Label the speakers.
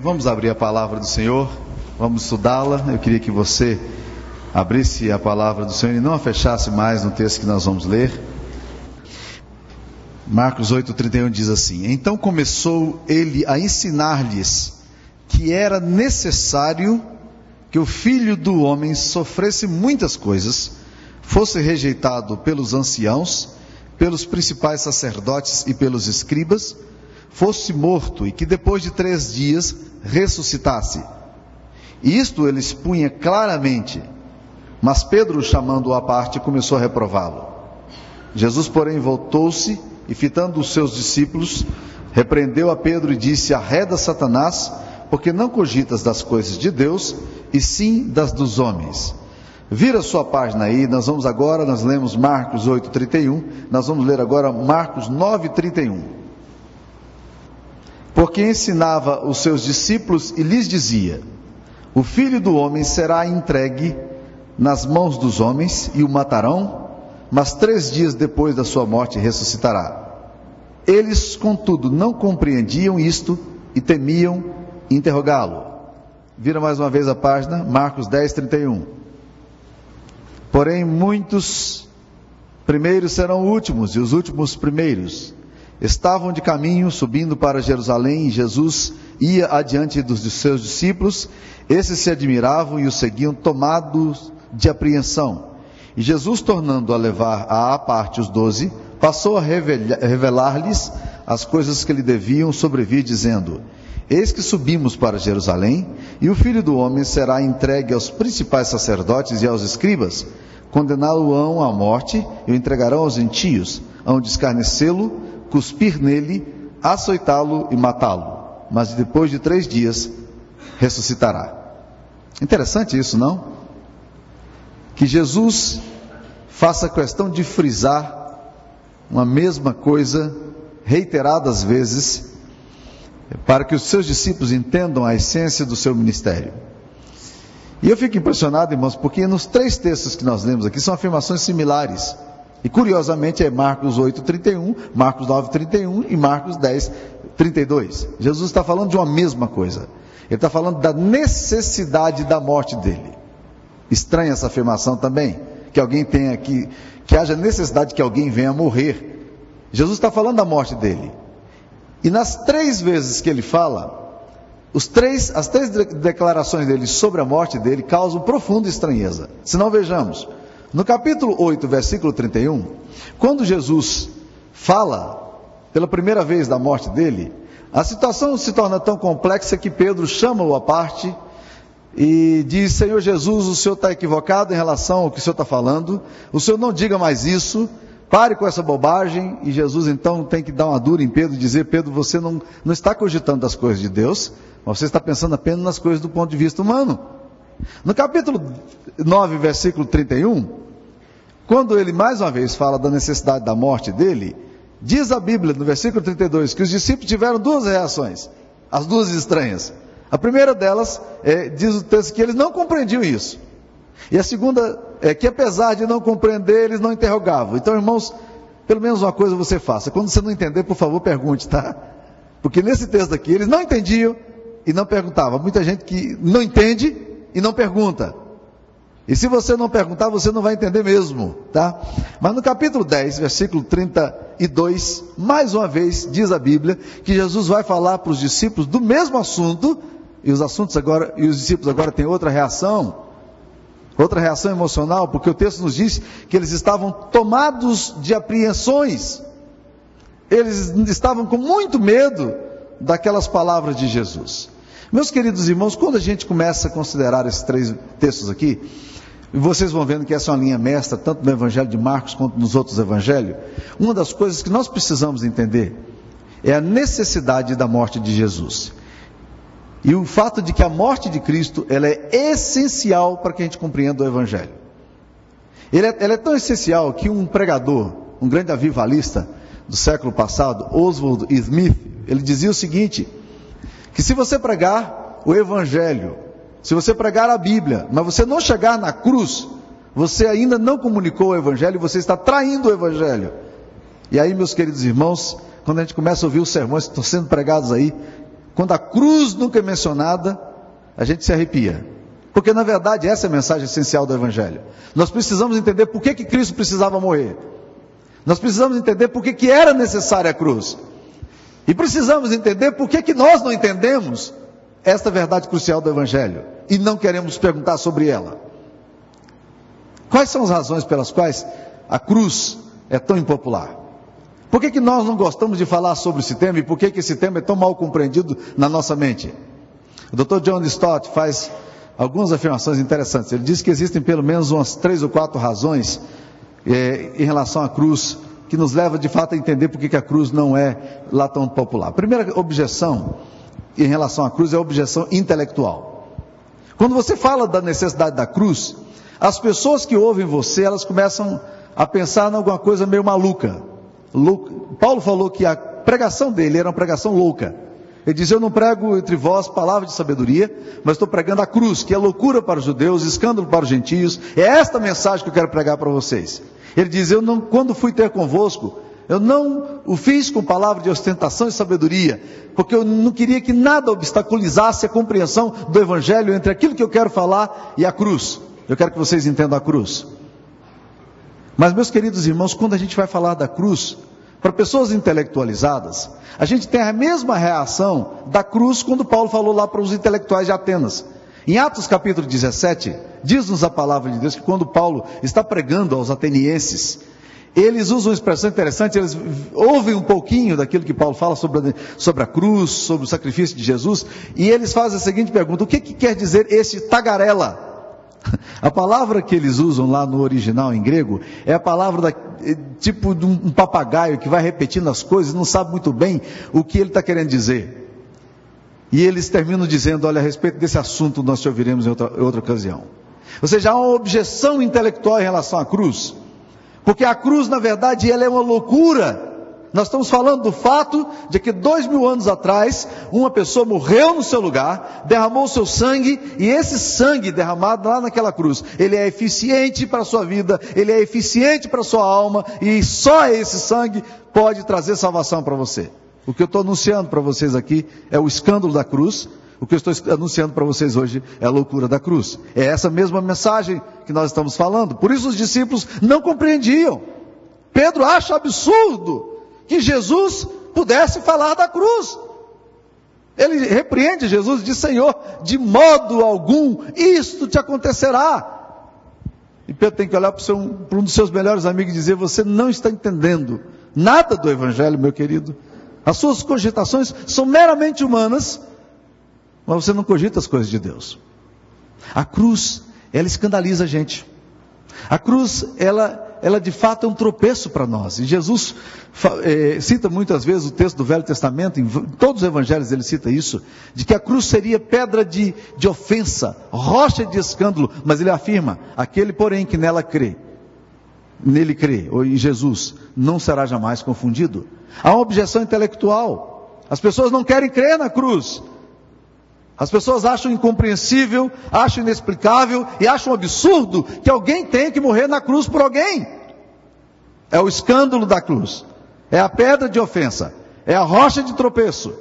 Speaker 1: Vamos abrir a palavra do Senhor, vamos estudá-la. Eu queria que você abrisse a palavra do Senhor e não a fechasse mais no texto que nós vamos ler. Marcos 8,31 diz assim: Então começou ele a ensinar-lhes que era necessário que o filho do homem sofresse muitas coisas, fosse rejeitado pelos anciãos, pelos principais sacerdotes e pelos escribas fosse morto e que depois de três dias ressuscitasse. Isto ele expunha claramente, mas Pedro, chamando-o à parte, começou a reprová-lo. Jesus, porém, voltou-se e, fitando os seus discípulos, repreendeu a Pedro e disse: Arreda Satanás, porque não cogitas das coisas de Deus, e sim das dos homens. Vira sua página aí, nós vamos agora, nós lemos Marcos 8,31, nós vamos ler agora Marcos 9,31 porque ensinava os seus discípulos e lhes dizia: O filho do homem será entregue nas mãos dos homens e o matarão, mas três dias depois da sua morte ressuscitará. Eles, contudo, não compreendiam isto e temiam interrogá-lo. Vira mais uma vez a página, Marcos 10, 31. Porém, muitos primeiros serão últimos e os últimos primeiros. Estavam de caminho, subindo para Jerusalém, e Jesus ia adiante dos seus discípulos. Esses se admiravam e o seguiam, tomados de apreensão. E Jesus, tornando a levar à parte os doze, passou a revelar-lhes as coisas que lhe deviam sobrevir, dizendo: Eis que subimos para Jerusalém, e o filho do homem será entregue aos principais sacerdotes e aos escribas, condená-lo-ão à morte e o entregarão aos gentios, hão de escarnecê-lo cuspir nele, açoitá-lo e matá-lo. Mas depois de três dias ressuscitará. Interessante isso, não? Que Jesus faça questão de frisar uma mesma coisa reiteradas vezes, para que os seus discípulos entendam a essência do seu ministério. E eu fico impressionado, irmãos, porque nos três textos que nós lemos aqui são afirmações similares. E curiosamente é Marcos 8, 31, Marcos 9, 31 e Marcos 10, 32. Jesus está falando de uma mesma coisa. Ele está falando da necessidade da morte dele. Estranha essa afirmação também, que alguém tenha que, que haja necessidade que alguém venha morrer. Jesus está falando da morte dele. E nas três vezes que ele fala, os três, as três declarações dele sobre a morte dele causam profunda estranheza. Se não vejamos, no capítulo 8, versículo 31, quando Jesus fala pela primeira vez da morte dele, a situação se torna tão complexa que Pedro chama-o à parte e diz: Senhor Jesus, o senhor está equivocado em relação ao que o senhor está falando, o senhor não diga mais isso, pare com essa bobagem. E Jesus então tem que dar uma dura em Pedro e dizer: Pedro, você não, não está cogitando das coisas de Deus, mas você está pensando apenas nas coisas do ponto de vista humano. No capítulo 9, versículo 31, quando ele mais uma vez fala da necessidade da morte dele, diz a Bíblia no versículo 32 que os discípulos tiveram duas reações, as duas estranhas. A primeira delas é, diz o texto que eles não compreendiam isso. E a segunda é que apesar de não compreender, eles não interrogavam. Então, irmãos, pelo menos uma coisa você faça. Quando você não entender, por favor, pergunte, tá? Porque nesse texto aqui, eles não entendiam e não perguntavam. Muita gente que não entende e não pergunta. E se você não perguntar, você não vai entender mesmo, tá? Mas no capítulo 10, versículo 32, mais uma vez diz a Bíblia que Jesus vai falar para os discípulos do mesmo assunto, e os assuntos agora, e os discípulos agora têm outra reação, outra reação emocional, porque o texto nos diz que eles estavam tomados de apreensões. Eles estavam com muito medo daquelas palavras de Jesus. Meus queridos irmãos, quando a gente começa a considerar esses três textos aqui, vocês vão vendo que essa é uma linha mestra, tanto no Evangelho de Marcos quanto nos outros evangelhos. Uma das coisas que nós precisamos entender é a necessidade da morte de Jesus. E o fato de que a morte de Cristo ela é essencial para que a gente compreenda o Evangelho. É, ela é tão essencial que um pregador, um grande avivalista do século passado, Oswald Smith, ele dizia o seguinte: que se você pregar o Evangelho se você pregar a Bíblia, mas você não chegar na cruz, você ainda não comunicou o Evangelho, você está traindo o Evangelho. E aí, meus queridos irmãos, quando a gente começa a ouvir os sermões que estão sendo pregados aí, quando a cruz nunca é mencionada, a gente se arrepia. Porque na verdade essa é a mensagem essencial do Evangelho. Nós precisamos entender por que, que Cristo precisava morrer. Nós precisamos entender por que, que era necessária a cruz. E precisamos entender por que, que nós não entendemos esta verdade crucial do Evangelho e não queremos perguntar sobre ela. Quais são as razões pelas quais a cruz é tão impopular? Por que, que nós não gostamos de falar sobre esse tema e por que, que esse tema é tão mal compreendido na nossa mente? O Dr. John Stott faz algumas afirmações interessantes. Ele diz que existem pelo menos umas três ou quatro razões é, em relação à cruz que nos leva de fato a entender por que a cruz não é lá tão popular. A primeira objeção em relação à cruz é a objeção intelectual. Quando você fala da necessidade da cruz, as pessoas que ouvem você, elas começam a pensar em alguma coisa meio maluca. Paulo falou que a pregação dele era uma pregação louca. Ele diz: Eu não prego entre vós palavra de sabedoria, mas estou pregando a cruz, que é loucura para os judeus, escândalo para os gentios. É esta mensagem que eu quero pregar para vocês. Ele diz: Eu não, quando fui ter convosco, eu não o fiz com palavra de ostentação e sabedoria, porque eu não queria que nada obstaculizasse a compreensão do Evangelho entre aquilo que eu quero falar e a cruz. Eu quero que vocês entendam a cruz. Mas, meus queridos irmãos, quando a gente vai falar da cruz, para pessoas intelectualizadas, a gente tem a mesma reação da cruz quando Paulo falou lá para os intelectuais de Atenas. Em Atos capítulo 17, diz-nos a palavra de Deus que quando Paulo está pregando aos atenienses, eles usam uma expressão interessante, eles ouvem um pouquinho daquilo que Paulo fala sobre a, sobre a cruz, sobre o sacrifício de Jesus, e eles fazem a seguinte pergunta: o que, que quer dizer esse tagarela? A palavra que eles usam lá no original em grego é a palavra da, é, tipo de um papagaio que vai repetindo as coisas não sabe muito bem o que ele está querendo dizer. E eles terminam dizendo: Olha, a respeito desse assunto nós te ouviremos em outra, em outra ocasião. Ou seja, há uma objeção intelectual em relação à cruz, porque a cruz, na verdade, ela é uma loucura nós estamos falando do fato de que dois mil anos atrás, uma pessoa morreu no seu lugar, derramou o seu sangue, e esse sangue derramado lá naquela cruz, ele é eficiente para a sua vida, ele é eficiente para a sua alma, e só esse sangue pode trazer salvação para você. O que eu estou anunciando para vocês aqui é o escândalo da cruz, o que eu estou anunciando para vocês hoje é a loucura da cruz. É essa mesma mensagem que nós estamos falando. Por isso os discípulos não compreendiam. Pedro acha absurdo que Jesus pudesse falar da cruz. Ele repreende Jesus e diz: Senhor, de modo algum isto te acontecerá. E Pedro tem que olhar para, um, para um dos seus melhores amigos e dizer: Você não está entendendo nada do Evangelho, meu querido. As suas cogitações são meramente humanas, mas você não cogita as coisas de Deus. A cruz, ela escandaliza a gente. A cruz, ela ela de fato é um tropeço para nós. E Jesus é, cita muitas vezes o texto do Velho Testamento, em todos os evangelhos ele cita isso, de que a cruz seria pedra de, de ofensa, rocha de escândalo, mas ele afirma: aquele, porém, que nela crê, nele crê, ou em Jesus, não será jamais confundido. Há uma objeção intelectual. As pessoas não querem crer na cruz. As pessoas acham incompreensível, acham inexplicável e acham absurdo que alguém tenha que morrer na cruz por alguém. É o escândalo da cruz, é a pedra de ofensa, é a rocha de tropeço.